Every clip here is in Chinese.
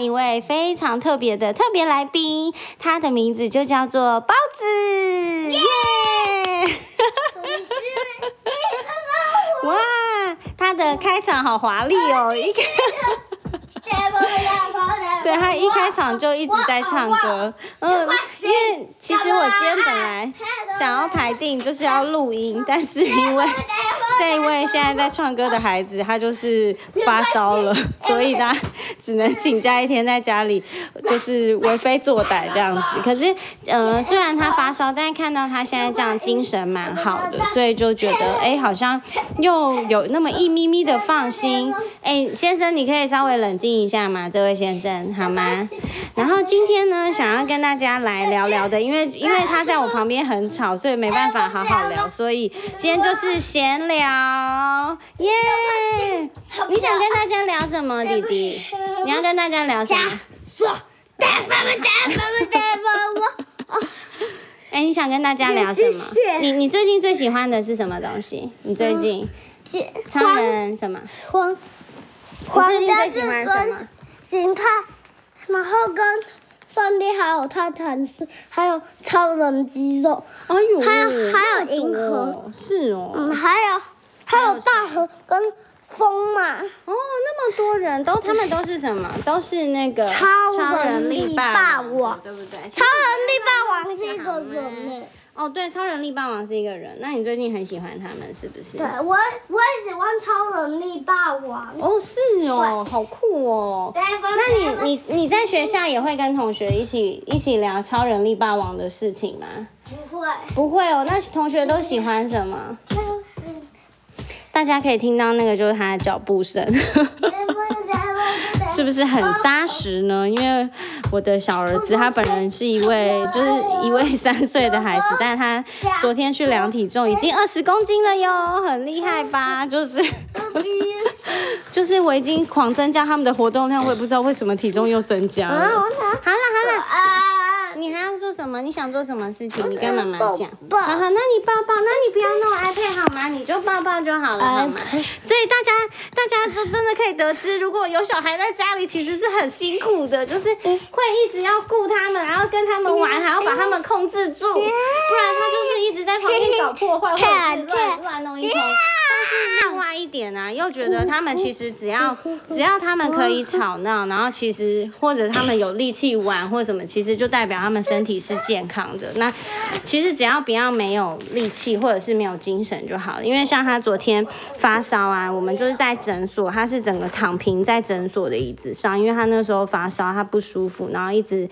一位非常特别的特别来宾，他的名字就叫做包子，耶！哇，他的开场好华丽哦，一开。对他一开场就一直在唱歌，嗯，因为其实我今天本来想要排定就是要录音，但是因为这一位现在在唱歌的孩子他就是发烧了，所以他只能请假一天在家里就是为非作歹这样子。可是，呃，虽然他发烧，但是看到他现在这样精神蛮好的，所以就觉得哎，好像又有那么一咪咪的放心。哎，先生，你可以稍微冷静一下吗？这位先生，好吗？然后今天呢，想要跟大家来聊聊的，因为因为他在我旁边很吵，所以没办法好好聊，所以今天就是闲聊，好耶！你想跟大家聊什么，弟弟？你要跟大家聊什么？说，大爸爸，大爸爸，大爸爸。哎，你想跟大家聊什么？你你最近最喜欢的是什么东西？你最近超人什么？我最近最喜欢什么？形态，然后跟上帝还有泰坦斯，还有超人肌肉，哎，还有还有银河，是哦，嗯，还有还有大河跟风嘛。哦，那么多人都，他们都是什么？都是那个超人力霸王，对不对？超人力霸王是一个人呢。哦，对，超人力霸王是一个人，那你最近很喜欢他们是不是？对，我我也喜欢超人力霸王。哦，是哦，好酷哦。那你你你在学校也会跟同学一起一起聊超人力霸王的事情吗？不会。不会哦，那同学都喜欢什么？大家可以听到那个就是他的脚步声。是不是很扎实呢？因为我的小儿子他本人是一位，就是一位三岁的孩子，但他昨天去量体重，已经二十公斤了哟，很厉害吧？就是，就是我已经狂增加他们的活动量，我也不知道为什么体重又增加了。好了好了。你还要做什么？你想做什么事情？你跟妈妈讲。好好，那你抱抱，那你不要弄 iPad 好吗？你就抱抱就好了，好吗？所以大家，大家就真的可以得知，如果有小孩在家里，其实是很辛苦的，就是会一直要顾他们，然后跟他们玩，还要把他们控制住，不然他就是一直在旁边搞破坏，或者是乱乱弄一通。是另外一点呢，又觉得他们其实只要只要他们可以吵闹，然后其实或者他们有力气玩或什么，其实就代表他们身体是健康的。那其实只要不要没有力气或者是没有精神就好了。因为像他昨天发烧啊，我们就是在诊所，他是整个躺平在诊所的椅子上，因为他那时候发烧，他不舒服，然后一直。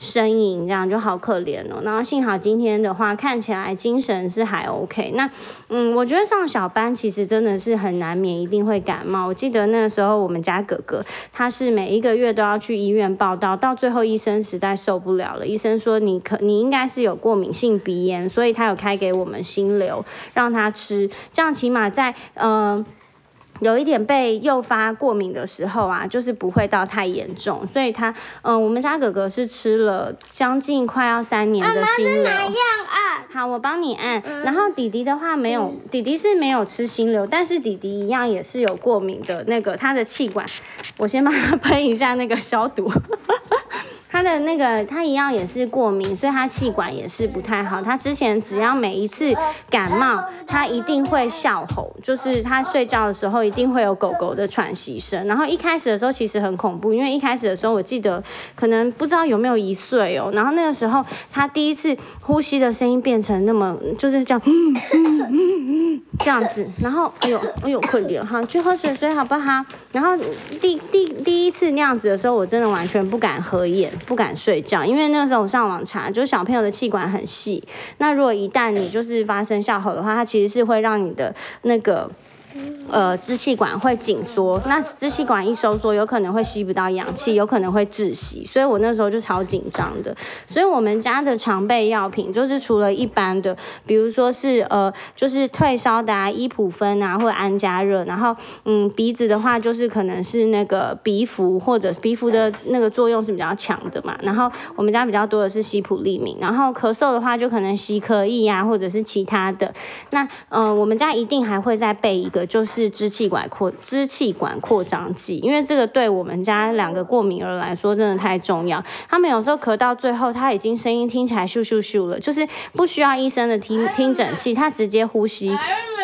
呻吟这样就好可怜哦，然后幸好今天的话看起来精神是还 OK。那嗯，我觉得上小班其实真的是很难免一定会感冒。我记得那时候我们家哥哥他是每一个月都要去医院报道，到最后医生实在受不了了，医生说你可你应该是有过敏性鼻炎，所以他有开给我们心流让他吃，这样起码在嗯。有一点被诱发过敏的时候啊，就是不会到太严重，所以他，嗯，我们家哥哥是吃了将近快要三年的心流。哪样按？好，我帮你按。然后弟弟的话没有，弟弟是没有吃心流，但是弟弟一样也是有过敏的那个，他的气管，我先帮他喷一下那个消毒。他的那个，他一样也是过敏，所以他气管也是不太好。他之前只要每一次感冒，他一定会笑吼，就是他睡觉的时候一定会有狗狗的喘息声。然后一开始的时候其实很恐怖，因为一开始的时候我记得可能不知道有没有一岁哦。然后那个时候他第一次呼吸的声音变成那么就是这样，嗯嗯嗯嗯这样子。然后哎呦哎呦可怜哈，去喝水水好不好？然后第第第一次那样子的时候，我真的完全不敢合眼。不敢睡觉，因为那个时候我上网查，就是小朋友的气管很细，那如果一旦你就是发生下吼的话，它其实是会让你的那个。呃，支气管会紧缩，那支气管一收缩，有可能会吸不到氧气，有可能会窒息，所以我那时候就超紧张的。所以我们家的常备药品就是除了一般的，比如说是呃，就是退烧的啊，伊普芬啊，或者安加热。然后嗯，鼻子的话就是可能是那个鼻服，或者鼻服的那个作用是比较强的嘛。然后我们家比较多的是西普利敏。然后咳嗽的话就可能西可意啊，或者是其他的。那嗯，我们家一定还会再备一个。就是支气管扩支气管扩张剂，因为这个对我们家两个过敏儿来说真的太重要。他们有时候咳到最后，他已经声音听起来咻咻咻了，就是不需要医生的听听诊器，他直接呼吸，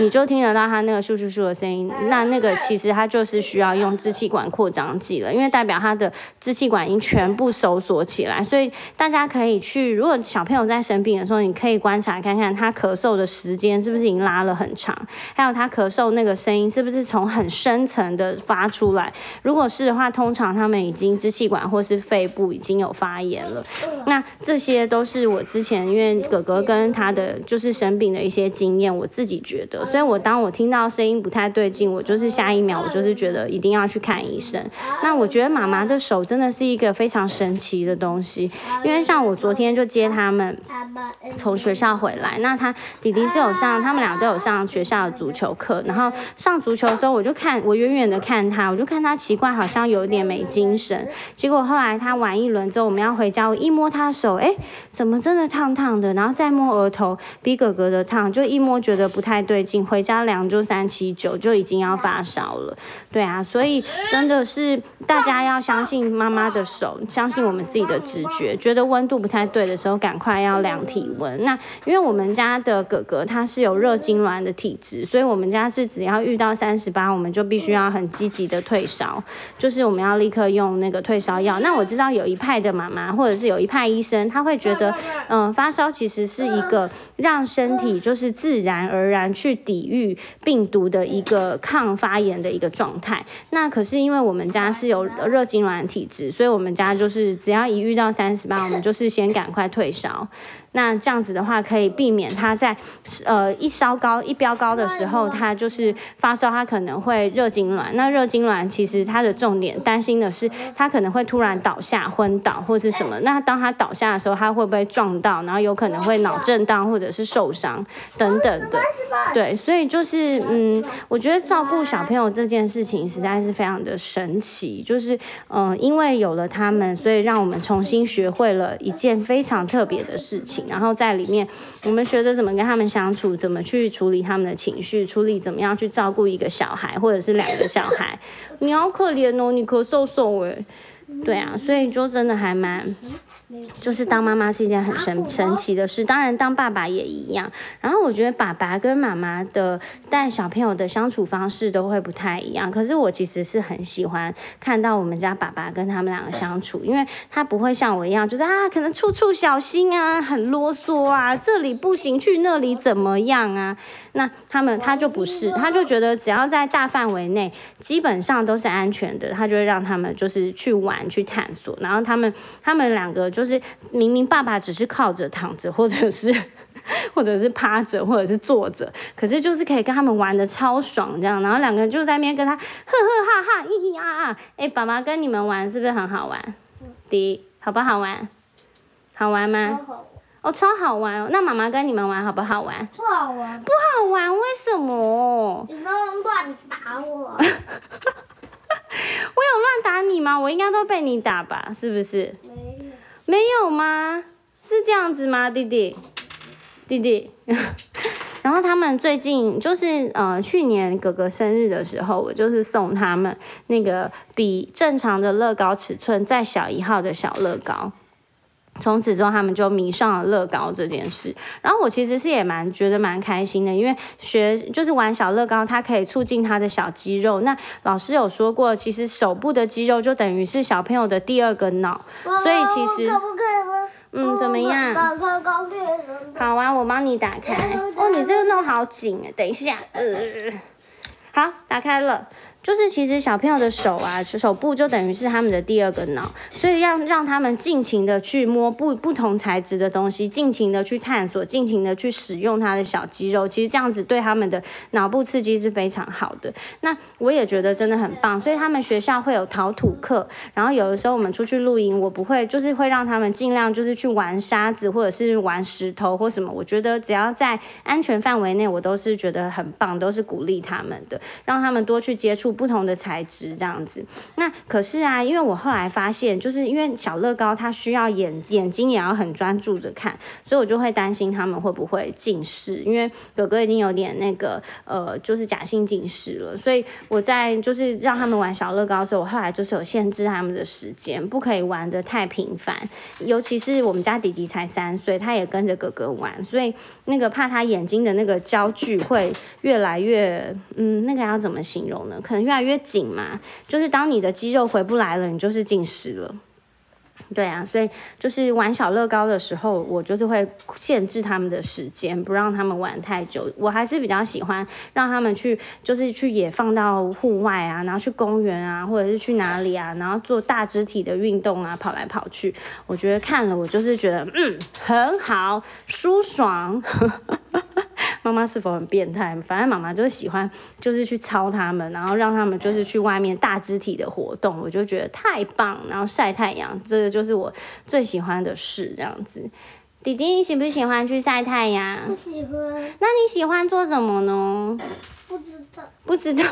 你就听得到他那个咻咻咻的声音。那那个其实他就是需要用支气管扩张剂了，因为代表他的支气管已经全部收缩起来。所以大家可以去，如果小朋友在生病的时候，你可以观察看看他咳嗽的时间是不是已经拉了很长，还有他咳嗽那个声音是不是从很深层的发出来。如果是的话，通常他们已经支气管或是肺部已经有发炎了。那这些都是我之前因为哥哥跟他的就是生病的一些经验，我自己觉得，所以我当我听到声音不太对劲，我就是下一秒我就是觉得一定要去看医生。那我觉得妈妈的手真的是一个非常神奇的东西，因为像我昨天就接他们从学校回来，那他弟弟是有上，他们俩都有上学校的足球课，然后上足球的时候，我就看我远远的看他，我就看他奇怪，好像有点没精神。结果后来他玩一轮之后，我们要回家，我一摸他手，哎，怎么真的烫烫的？然后再摸额头，比哥哥的烫，就一摸觉得不太对劲，回家量就三七九，就已经要发烧了。对啊，所以真的是大家要相信妈妈的手，相信我们自己的直觉，觉得温度不太对的时候，赶快要量体温。那因为我们家的哥哥他是有热痉挛的体质，所以我们家是只要遇到三十八，我们就必须要很积极的退烧，就是我们要立刻用那个退烧药。那我知道有一派的妈妈或者是有一派医生，他会觉得，嗯，发烧其实是一个让身体就是自然而然去抵御病毒的一个抗发炎的一个状态。那可是因为我们家是有热痉挛体质，所以我们家就是只要一遇到三十八，我们就是先赶快退烧。那这样子的话，可以避免他在呃一烧高、一飙高的时候，他就是发烧，他可能会热痉挛。那热痉挛其实它的重点担心的是，他可能会突然倒下、昏倒或是什么。那当他倒下的时候，他会不会撞到，然后有可能会脑震荡或者是受伤等等的。对，所以就是嗯，我觉得照顾小朋友这件事情实在是非常的神奇。就是嗯，因为有了他们，所以让我们重新学会了一件非常特别的事情。然后在里面，我们学着怎么跟他们相处，怎么去处理他们的情绪，处理怎么样去照顾一个小孩或者是两个小孩。你好可怜哦，你咳嗽嗽哎，对啊，所以就真的还蛮。就是当妈妈是一件很神神奇的事，当然当爸爸也一样。然后我觉得爸爸跟妈妈的带小朋友的相处方式都会不太一样。可是我其实是很喜欢看到我们家爸爸跟他们两个相处，因为他不会像我一样，就是啊，可能处处小心啊，很啰嗦啊，这里不行，去那里怎么样啊？那他们他就不是，他就觉得只要在大范围内，基本上都是安全的，他就会让他们就是去玩去探索。然后他们他们两个。就是明明爸爸只是靠着躺着，或者是或者是趴着，或者是坐着，可是就是可以跟他们玩的超爽这样，然后两个人就在那边跟他呵呵哈哈咿咿啊啊，哎，爸爸跟你们玩是不是很好玩？第一，好不好玩？好玩吗？哦，超好玩哦。那妈妈跟你们玩好不好玩？不好玩。不好玩？为什么？你都乱打我。我有乱打你吗？我应该都被你打吧？是不是？没有吗？是这样子吗，弟弟？弟弟。然后他们最近就是呃，去年哥哥生日的时候，我就是送他们那个比正常的乐高尺寸再小一号的小乐高。从此之后，他们就迷上了乐高这件事。然后我其实是也蛮觉得蛮开心的，因为学就是玩小乐高，它可以促进他的小肌肉。那老师有说过，其实手部的肌肉就等于是小朋友的第二个脑，所以其实可不可以嗯，怎么样？打开钢铁人。好啊，我帮你打开。哦，你这个弄好紧哎，等一下，呃，好，打开了。就是其实小朋友的手啊，手部就等于是他们的第二个脑，所以让让他们尽情的去摸不不同材质的东西，尽情的去探索，尽情的去使用他的小肌肉。其实这样子对他们的脑部刺激是非常好的。那我也觉得真的很棒，所以他们学校会有陶土课，然后有的时候我们出去露营，我不会就是会让他们尽量就是去玩沙子或者是玩石头或什么。我觉得只要在安全范围内，我都是觉得很棒，都是鼓励他们的，让他们多去接触。不同的材质这样子。那可是啊，因为我后来发现，就是因为小乐高它需要眼眼睛也要很专注着看，所以我就会担心他们会不会近视，因为哥哥已经有点那个呃，就是假性近视了，所以我在就是让他们玩小乐高的时候，我后来就是有限制他们的时间，不可以玩的太频繁，尤其是我们家弟弟才三岁，他也跟着哥哥玩，所以那个怕他眼睛的那个焦距会越来越，嗯，那个要怎么形容呢？可越来越紧嘛，就是当你的肌肉回不来了，你就是近视了。对啊，所以就是玩小乐高的时候，我就是会限制他们的时间，不让他们玩太久。我还是比较喜欢让他们去，就是去野放到户外啊，然后去公园啊，或者是去哪里啊，然后做大肢体的运动啊，跑来跑去。我觉得看了，我就是觉得嗯很好，舒爽。妈妈是否很变态？反正妈妈就是喜欢，就是去操他们，然后让他们就是去外面大肢体的活动，我就觉得太棒。然后晒太阳，这个就是我最喜欢的事。这样子，弟弟你喜不喜欢去晒太阳？不喜欢。那你喜欢做什么呢？不知道。不知道。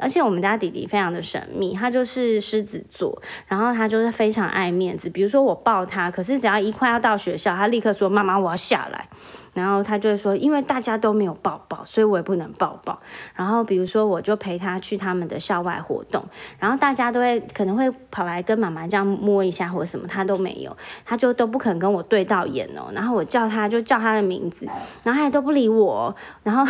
而且我们家弟弟非常的神秘，他就是狮子座，然后他就是非常爱面子。比如说我抱他，可是只要一快要到学校，他立刻说：“妈妈，我要下来。”然后他就会说：“因为大家都没有抱抱，所以我也不能抱抱。”然后比如说我就陪他去他们的校外活动，然后大家都会可能会跑来跟妈妈这样摸一下或什么，他都没有，他就都不肯跟我对到眼哦。然后我叫他就叫他的名字，然后他也都不理我，然后。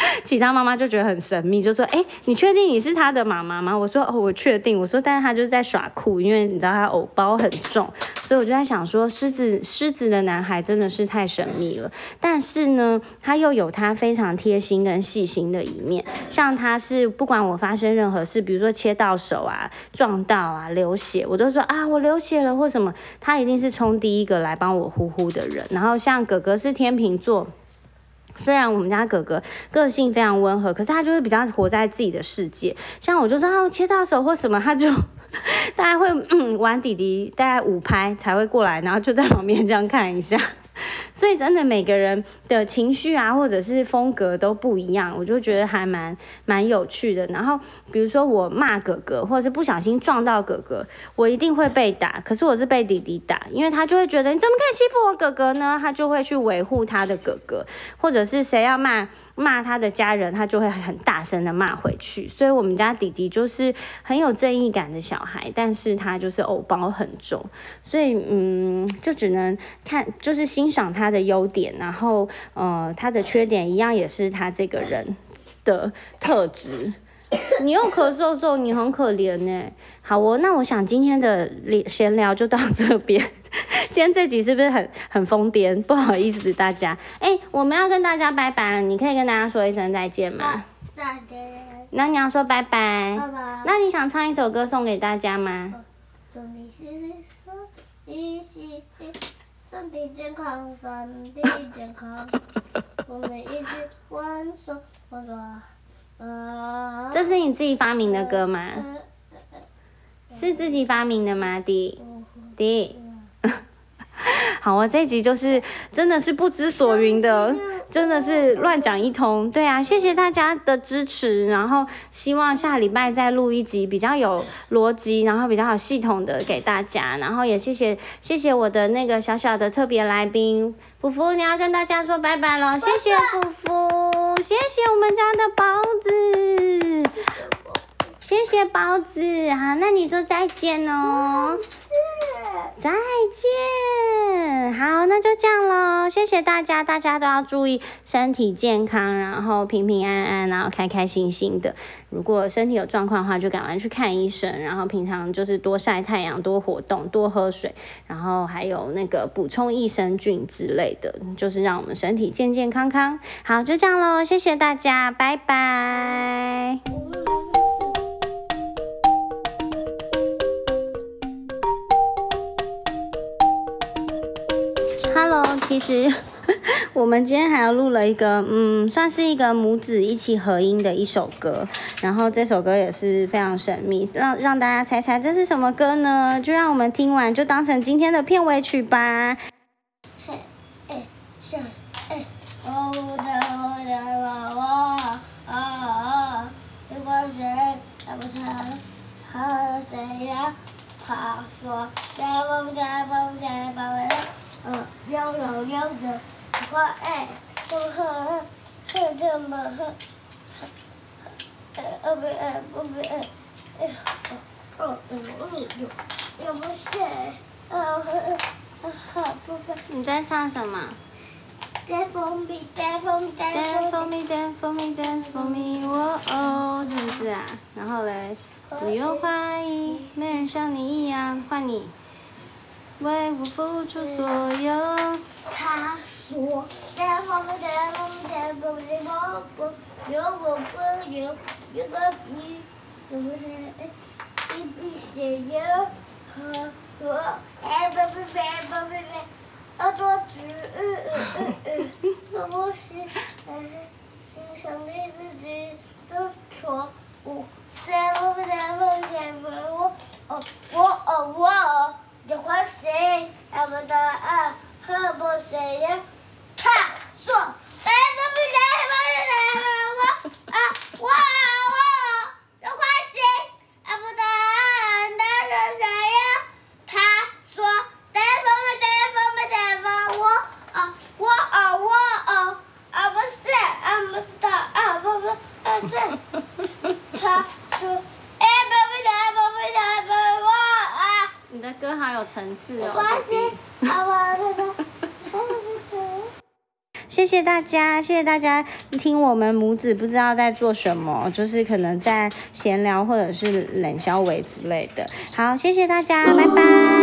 其他妈妈就觉得很神秘，就说：“哎，你确定你是他的妈妈吗？”我说：“哦，我确定。”我说：“但是他就是在耍酷，因为你知道他偶包很重，所以我就在想说，狮子狮子的男孩真的是太神秘了。但是呢，他又有他非常贴心跟细心的一面，像他是不管我发生任何事，比如说切到手啊、撞到啊、流血，我都说啊我流血了或什么，他一定是冲第一个来帮我呼呼的人。然后像哥哥是天秤座。虽然我们家哥哥个性非常温和，可是他就会比较活在自己的世界。像我就说啊，切到手或什么，他就 大概会嗯玩弟弟，大概五拍才会过来，然后就在旁边这样看一下。所以真的每个人的情绪啊，或者是风格都不一样，我就觉得还蛮蛮有趣的。然后比如说我骂哥哥，或者是不小心撞到哥哥，我一定会被打。可是我是被弟弟打，因为他就会觉得你怎么可以欺负我哥哥呢？他就会去维护他的哥哥，或者是谁要骂。骂他的家人，他就会很大声的骂回去。所以，我们家弟弟就是很有正义感的小孩，但是他就是偶包很重。所以，嗯，就只能看，就是欣赏他的优点，然后，呃，他的缺点一样也是他这个人的特质。你又咳嗽嗽，你很可怜呢。好哦，那我想今天的闲聊就到这边。今天这集是不是很很疯癫？不好意思大家，哎，我们要跟大家拜拜了，你可以跟大家说一声再见吗？再见。那你要说拜拜。拜拜。那你想唱一首歌送给大家吗？祝你一起身体健康，身体健康。我们一起玩耍玩耍。这是你自己发明的歌吗？是自己发明的吗，弟弟？好啊，这集就是真的是不知所云的，真的是乱讲一通。对啊，谢谢大家的支持，然后希望下礼拜再录一集比较有逻辑，然后比较有系统的给大家。然后也谢谢谢谢我的那个小小的特别来宾，福福，你要跟大家说拜拜了，谢谢福福，谢谢我们家的包子，谢谢包子，好，那你说再见哦。再见，好，那就这样喽。谢谢大家，大家都要注意身体健康，然后平平安安，然后开开心心的。如果身体有状况的话，就赶快去看医生。然后平常就是多晒太阳，多活动，多喝水，然后还有那个补充益生菌之类的，就是让我们身体健健康康。好，就这样喽，谢谢大家，拜拜。其实 我们今天还要录了一个嗯算是一个母子一起合音的一首歌。然后这首歌也是非常神秘让让大家猜猜这是什么歌呢？就让我们听完就当成今天的片尾曲吧。嘿诶像诶哦呜哒呜哒哇哦哦如果谁还不太好怎样他说加油嗯，幺幺幺的，可爱，我很爱，这么爱。哎，不，哎，不，哎，哎呀，我，我，我，我也不睡。啊哈，啊，不睡。你在唱什么？Dance for me, dance for me, dance for me, dance for me, 哦哦，是不是啊？然后嘞，不用怀疑，没人像你一样，换你。为我付出所有。他说在后面在后面在后面我不有我不有有个你有个一笔写有和和哎不不不不不不，要多句嗯嗯嗯嗯，我不是嗯，欣赏你自己的错误，在后面在后面在后面我哦我哦我哦，你快谁？要不的啊。和不谁呀？他说：“来不不来不来我啊我我有关系，啊不得那是谁呀？”他说：“来不不来不不来不我啊我啊我啊啊不是啊不是他啊不不啊是他说：“哎不不来不不来不我啊。”你的歌好有层次哦。关系，啊我这个。谢谢大家，谢谢大家听我们母子不知道在做什么，就是可能在闲聊或者是冷消维之类的。好，谢谢大家，拜拜。